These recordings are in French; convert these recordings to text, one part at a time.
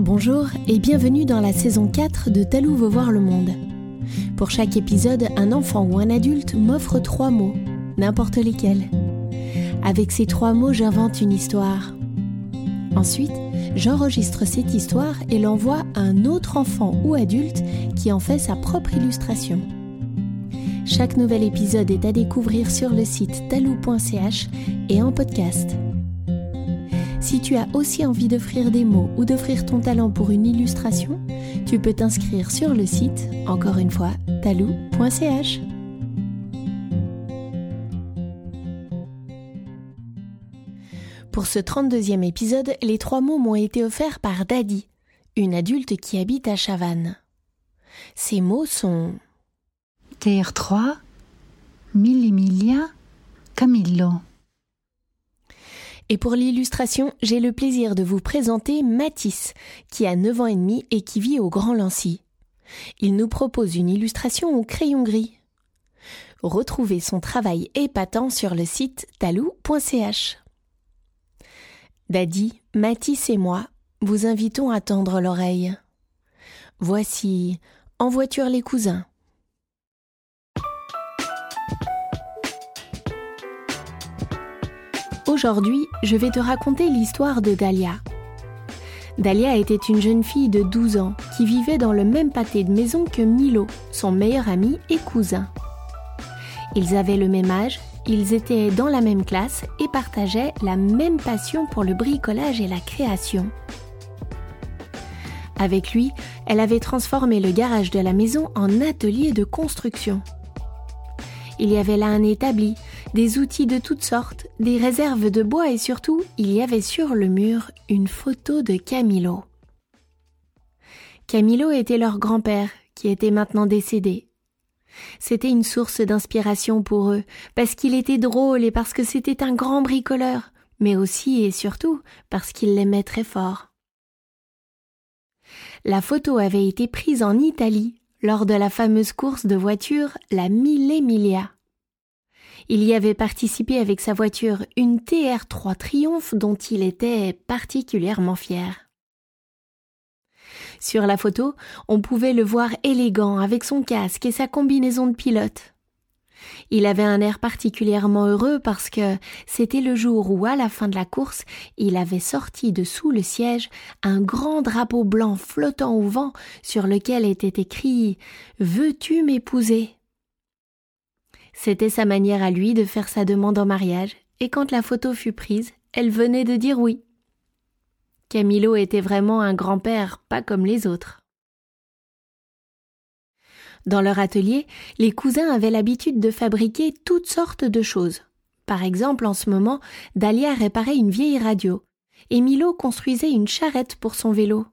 Bonjour et bienvenue dans la saison 4 de Talou veut voir le monde. Pour chaque épisode, un enfant ou un adulte m'offre trois mots, n'importe lesquels. Avec ces trois mots, j'invente une histoire. Ensuite, j'enregistre cette histoire et l'envoie à un autre enfant ou adulte qui en fait sa propre illustration. Chaque nouvel épisode est à découvrir sur le site talou.ch et en podcast. Si tu as aussi envie d'offrir des mots ou d'offrir ton talent pour une illustration, tu peux t'inscrire sur le site, encore une fois, talou.ch. Pour ce 32e épisode, les trois mots m'ont été offerts par Daddy, une adulte qui habite à Chavannes. Ces mots sont TR3, Millimilia, Camillo. Et pour l'illustration, j'ai le plaisir de vous présenter Matisse, qui a 9 ans et demi et qui vit au Grand Lancy. Il nous propose une illustration au crayon gris. Retrouvez son travail épatant sur le site talou.ch. Daddy, Matisse et moi vous invitons à tendre l'oreille. Voici En voiture les cousins. Aujourd'hui, je vais te raconter l'histoire de Dahlia. Dahlia était une jeune fille de 12 ans qui vivait dans le même pâté de maison que Milo, son meilleur ami et cousin. Ils avaient le même âge, ils étaient dans la même classe et partageaient la même passion pour le bricolage et la création. Avec lui, elle avait transformé le garage de la maison en atelier de construction. Il y avait là un établi, des outils de toutes sortes, des réserves de bois et surtout, il y avait sur le mur une photo de Camilo. Camilo était leur grand-père, qui était maintenant décédé. C'était une source d'inspiration pour eux, parce qu'il était drôle et parce que c'était un grand bricoleur, mais aussi et surtout parce qu'il l'aimait très fort. La photo avait été prise en Italie lors de la fameuse course de voiture la Mille Emilia. Il y avait participé avec sa voiture une TR3 Triomphe dont il était particulièrement fier. Sur la photo, on pouvait le voir élégant avec son casque et sa combinaison de pilote. Il avait un air particulièrement heureux parce que c'était le jour où, à la fin de la course, il avait sorti de sous le siège un grand drapeau blanc flottant au vent sur lequel était écrit Veux-tu m'épouser? C'était sa manière à lui de faire sa demande en mariage, et quand la photo fut prise, elle venait de dire oui. Camilo était vraiment un grand-père, pas comme les autres. Dans leur atelier, les cousins avaient l'habitude de fabriquer toutes sortes de choses. Par exemple, en ce moment, Dahlia réparait une vieille radio, et Milo construisait une charrette pour son vélo.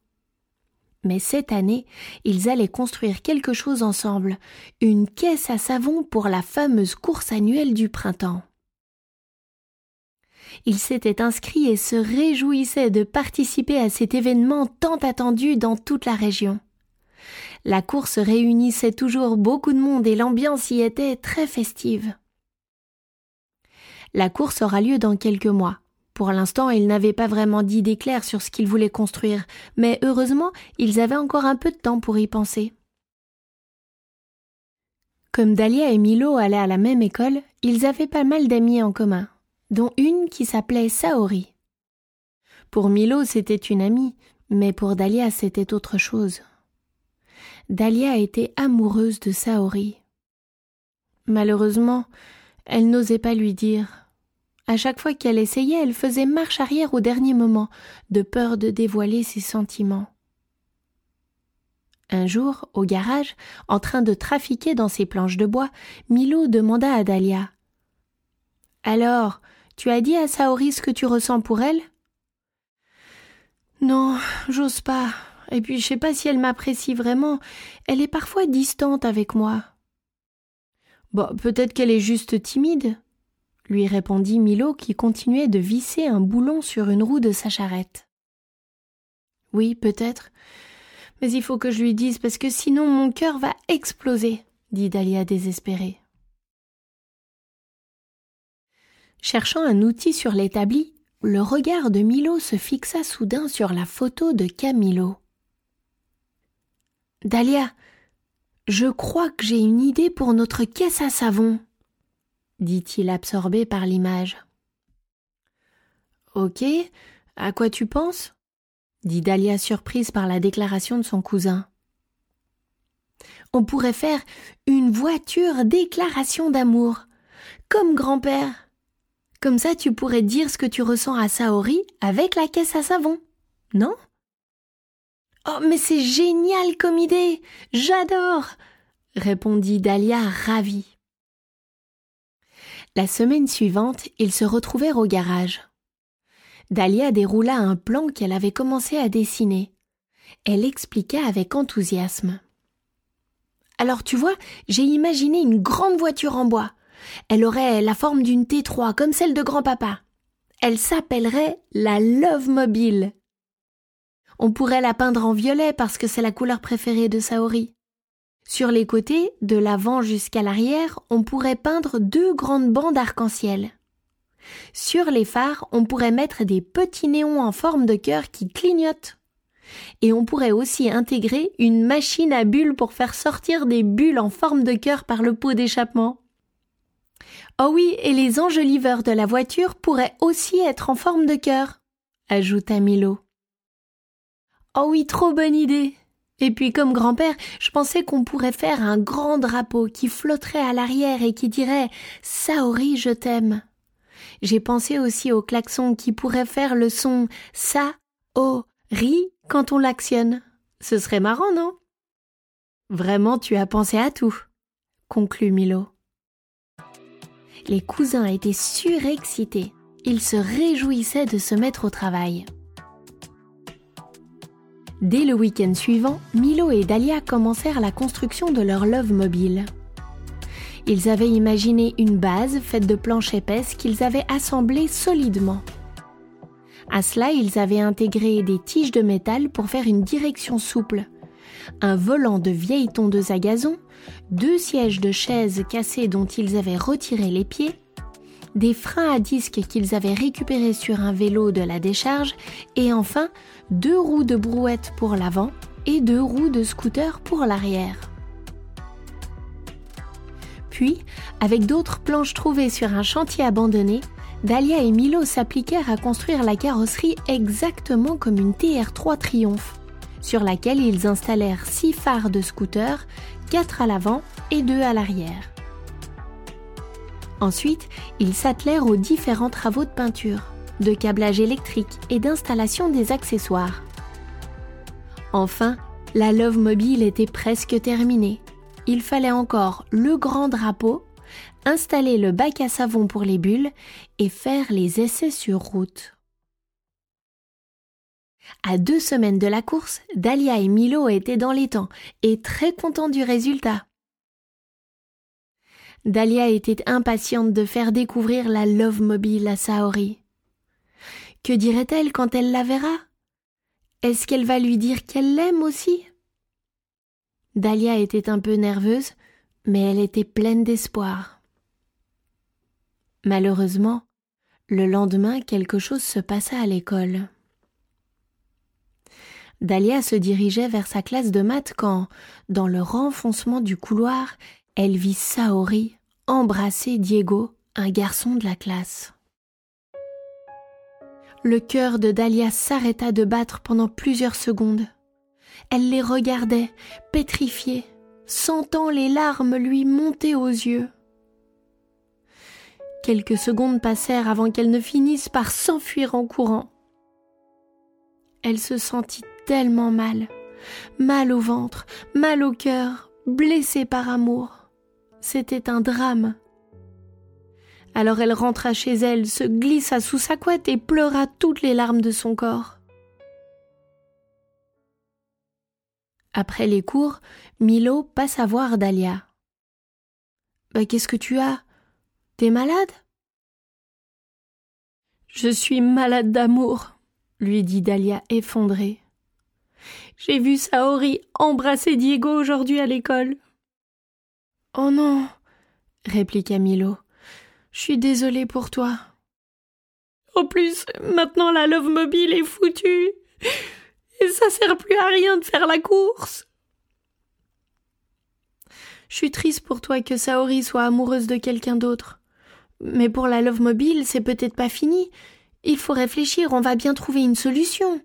Mais cette année, ils allaient construire quelque chose ensemble, une caisse à savon pour la fameuse course annuelle du printemps. Ils s'étaient inscrits et se réjouissaient de participer à cet événement tant attendu dans toute la région. La course réunissait toujours beaucoup de monde et l'ambiance y était très festive. La course aura lieu dans quelques mois. Pour l'instant, ils n'avaient pas vraiment d'idée claire sur ce qu'ils voulaient construire, mais heureusement, ils avaient encore un peu de temps pour y penser. Comme Dahlia et Milo allaient à la même école, ils avaient pas mal d'amis en commun, dont une qui s'appelait Saori. Pour Milo, c'était une amie, mais pour Dahlia, c'était autre chose. Dahlia était amoureuse de Saori. Malheureusement, elle n'osait pas lui dire. À chaque fois qu'elle essayait, elle faisait marche arrière au dernier moment, de peur de dévoiler ses sentiments. Un jour, au garage, en train de trafiquer dans ses planches de bois, Milo demanda à Dahlia. Alors, tu as dit à Saori ce que tu ressens pour elle? Non, j'ose pas. Et puis je sais pas si elle m'apprécie vraiment. Elle est parfois distante avec moi. Bon, peut-être qu'elle est juste timide lui répondit Milo qui continuait de visser un boulon sur une roue de sa charrette. Oui, peut-être. Mais il faut que je lui dise parce que sinon mon cœur va exploser, dit Dahlia désespérée. Cherchant un outil sur l'établi, le regard de Milo se fixa soudain sur la photo de Camilo. Dahlia, je crois que j'ai une idée pour notre caisse à savon, dit-il absorbé par l'image. Ok, à quoi tu penses? dit Dahlia surprise par la déclaration de son cousin. On pourrait faire une voiture déclaration d'amour, comme grand-père. Comme ça, tu pourrais dire ce que tu ressens à Saori avec la caisse à savon, non? Oh, mais c'est génial comme idée J'adore répondit Dahlia ravie. La semaine suivante, ils se retrouvèrent au garage. Dahlia déroula un plan qu'elle avait commencé à dessiner. Elle expliqua avec enthousiasme. Alors tu vois, j'ai imaginé une grande voiture en bois. Elle aurait la forme d'une T3 comme celle de grand-papa. Elle s'appellerait la Love Mobile. On pourrait la peindre en violet parce que c'est la couleur préférée de Saori. Sur les côtés, de l'avant jusqu'à l'arrière, on pourrait peindre deux grandes bandes arc-en-ciel. Sur les phares, on pourrait mettre des petits néons en forme de cœur qui clignotent. Et on pourrait aussi intégrer une machine à bulles pour faire sortir des bulles en forme de cœur par le pot d'échappement. Oh oui, et les enjoliveurs de la voiture pourraient aussi être en forme de cœur, ajouta Milo. Oh oui, trop bonne idée. Et puis comme grand-père, je pensais qu'on pourrait faire un grand drapeau qui flotterait à l'arrière et qui dirait Saori, je t'aime. J'ai pensé aussi au klaxon qui pourrait faire le son Sa O Ri quand on l'actionne. Ce serait marrant, non? Vraiment, tu as pensé à tout, conclut Milo. Les cousins étaient surexcités. Ils se réjouissaient de se mettre au travail. Dès le week-end suivant, Milo et Dahlia commencèrent la construction de leur love mobile. Ils avaient imaginé une base faite de planches épaisses qu'ils avaient assemblées solidement. À cela, ils avaient intégré des tiges de métal pour faire une direction souple, un volant de vieille tondeuse à gazon, deux sièges de chaises cassés dont ils avaient retiré les pieds, des freins à disque qu'ils avaient récupérés sur un vélo de la décharge, et enfin deux roues de brouette pour l'avant et deux roues de scooter pour l'arrière. Puis, avec d'autres planches trouvées sur un chantier abandonné, Dahlia et Milo s'appliquèrent à construire la carrosserie exactement comme une TR3 Triumph, sur laquelle ils installèrent six phares de scooter, quatre à l'avant et deux à l'arrière. Ensuite, ils s'attelèrent aux différents travaux de peinture, de câblage électrique et d'installation des accessoires. Enfin, la Love Mobile était presque terminée il fallait encore le grand drapeau, installer le bac à savon pour les bulles et faire les essais sur route. À deux semaines de la course, Dahlia et Milo étaient dans les temps et très contents du résultat. Dahlia était impatiente de faire découvrir la Love Mobile à Saori. Que dirait-elle quand elle la verra? Est-ce qu'elle va lui dire qu'elle l'aime aussi? Dahlia était un peu nerveuse, mais elle était pleine d'espoir. Malheureusement, le lendemain, quelque chose se passa à l'école. Dahlia se dirigeait vers sa classe de maths quand, dans le renfoncement du couloir, elle vit Saori embrasser Diego, un garçon de la classe. Le cœur de Dahlia s'arrêta de battre pendant plusieurs secondes. Elle les regardait, pétrifiée, sentant les larmes lui monter aux yeux. Quelques secondes passèrent avant qu'elle ne finisse par s'enfuir en courant. Elle se sentit tellement mal, mal au ventre, mal au cœur, blessée par amour. C'était un drame. Alors elle rentra chez elle, se glissa sous sa couette et pleura toutes les larmes de son corps. Après les cours, Milo passe à voir Dahlia. Bah, qu'est-ce que tu as? T'es malade? Je suis malade d'amour, lui dit Dahlia effondrée. J'ai vu Saori embrasser Diego aujourd'hui à l'école. Oh non, répliqua Milo. Je suis désolée pour toi. En plus, maintenant la Love Mobile est foutue. Et ça sert plus à rien de faire la course. Je suis triste pour toi que Saori soit amoureuse de quelqu'un d'autre. Mais pour la Love Mobile, c'est peut-être pas fini. Il faut réfléchir, on va bien trouver une solution,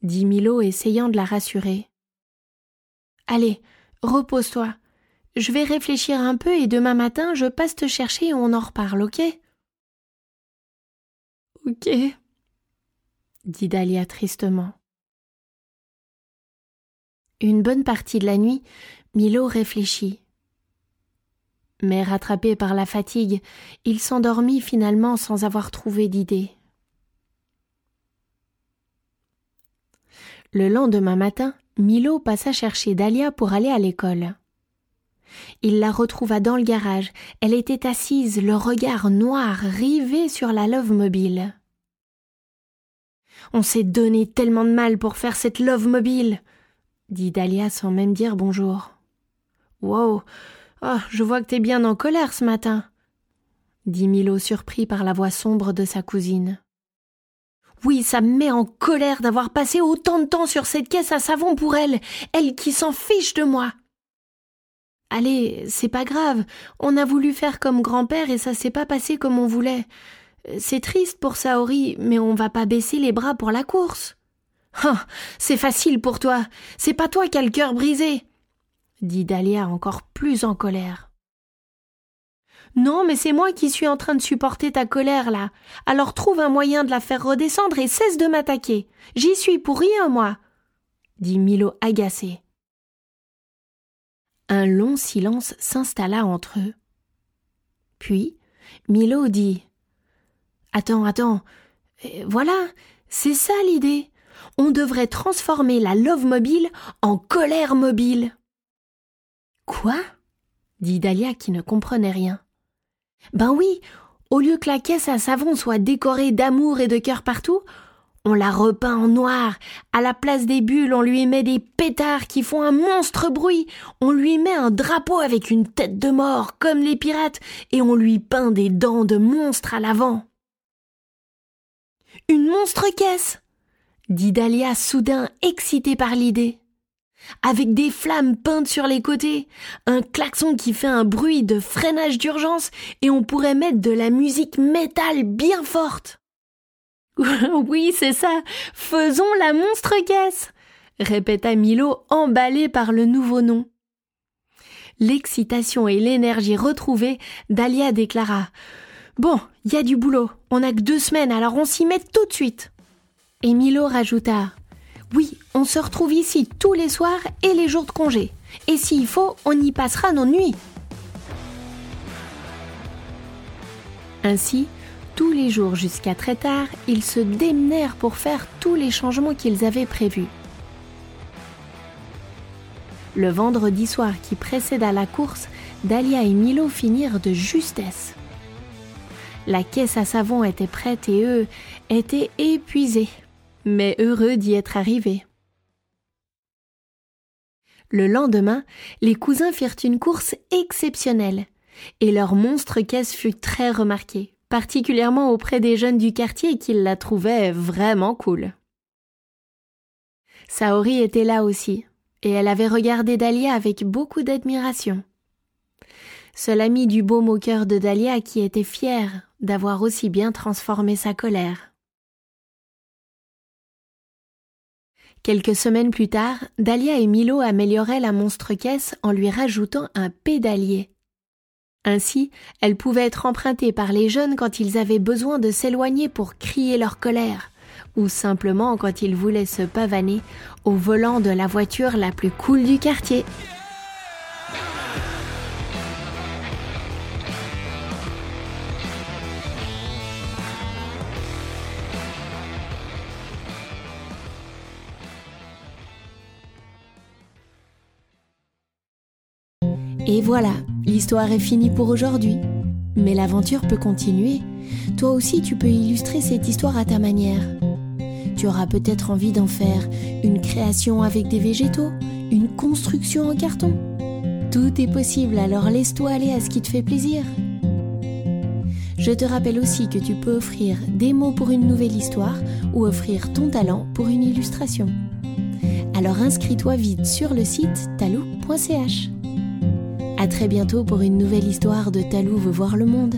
dit Milo essayant de la rassurer. Allez, repose-toi. Je vais réfléchir un peu et demain matin je passe te chercher et on en reparle, ok? Ok, dit Dahlia tristement. Une bonne partie de la nuit, Milo réfléchit. Mais rattrapé par la fatigue, il s'endormit finalement sans avoir trouvé d'idée. Le lendemain matin, Milo passa chercher Dahlia pour aller à l'école. Il la retrouva dans le garage. Elle était assise, le regard noir rivé sur la love mobile. On s'est donné tellement de mal pour faire cette love mobile, dit Dahlia sans même dire bonjour. Wow. Oh, je vois que t'es bien en colère ce matin, dit Milo surpris par la voix sombre de sa cousine. Oui, ça me met en colère d'avoir passé autant de temps sur cette caisse à savon pour elle, elle qui s'en fiche de moi. Allez, c'est pas grave, on a voulu faire comme grand-père et ça s'est pas passé comme on voulait. C'est triste pour Saori, mais on va pas baisser les bras pour la course. Ah, c'est facile pour toi, c'est pas toi qui as le cœur brisé, dit Dahlia encore plus en colère. Non, mais c'est moi qui suis en train de supporter ta colère là. Alors trouve un moyen de la faire redescendre et cesse de m'attaquer. J'y suis pour rien, moi. dit Milo agacé. Un long silence s'installa entre eux. Puis Milo dit Attends, attends. Euh, voilà, c'est ça l'idée. On devrait transformer la love mobile en colère mobile. Quoi? dit Dahlia qui ne comprenait rien. Ben oui, au lieu que la caisse à savon soit décorée d'amour et de cœur partout, on la repeint en noir. À la place des bulles, on lui met des pétards qui font un monstre bruit. On lui met un drapeau avec une tête de mort, comme les pirates, et on lui peint des dents de monstre à l'avant. Une monstre caisse dit Dahlia soudain excitée par l'idée avec des flammes peintes sur les côtés, un klaxon qui fait un bruit de freinage d'urgence, et on pourrait mettre de la musique métal bien forte. oui, c'est ça. Faisons la monstre caisse, répéta Milo, emballé par le nouveau nom. L'excitation et l'énergie retrouvées, Dahlia déclara Bon, il y a du boulot. On n'a que deux semaines, alors on s'y met tout de suite. Et Milo rajouta oui, on se retrouve ici tous les soirs et les jours de congé. Et s'il faut, on y passera nos nuits. Ainsi, tous les jours jusqu'à très tard, ils se démenèrent pour faire tous les changements qu'ils avaient prévus. Le vendredi soir qui précéda la course, Dahlia et Milo finirent de justesse. La caisse à savon était prête et eux étaient épuisés mais heureux d'y être arrivés. Le lendemain, les cousins firent une course exceptionnelle, et leur monstre caisse fut très remarquée, particulièrement auprès des jeunes du quartier qui la trouvaient vraiment cool. Saori était là aussi, et elle avait regardé Dahlia avec beaucoup d'admiration. Cela mit du baume au cœur de Dahlia qui était fière d'avoir aussi bien transformé sa colère. Quelques semaines plus tard, Dahlia et Milo amélioraient la monstre caisse en lui rajoutant un pédalier. Ainsi, elle pouvait être empruntée par les jeunes quand ils avaient besoin de s'éloigner pour crier leur colère, ou simplement quand ils voulaient se pavaner au volant de la voiture la plus cool du quartier. Et voilà, l'histoire est finie pour aujourd'hui. Mais l'aventure peut continuer. Toi aussi, tu peux illustrer cette histoire à ta manière. Tu auras peut-être envie d'en faire une création avec des végétaux, une construction en carton. Tout est possible, alors laisse-toi aller à ce qui te fait plaisir. Je te rappelle aussi que tu peux offrir des mots pour une nouvelle histoire ou offrir ton talent pour une illustration. Alors inscris-toi vite sur le site talou.ch. À très bientôt pour une nouvelle histoire de Talou veut voir le monde.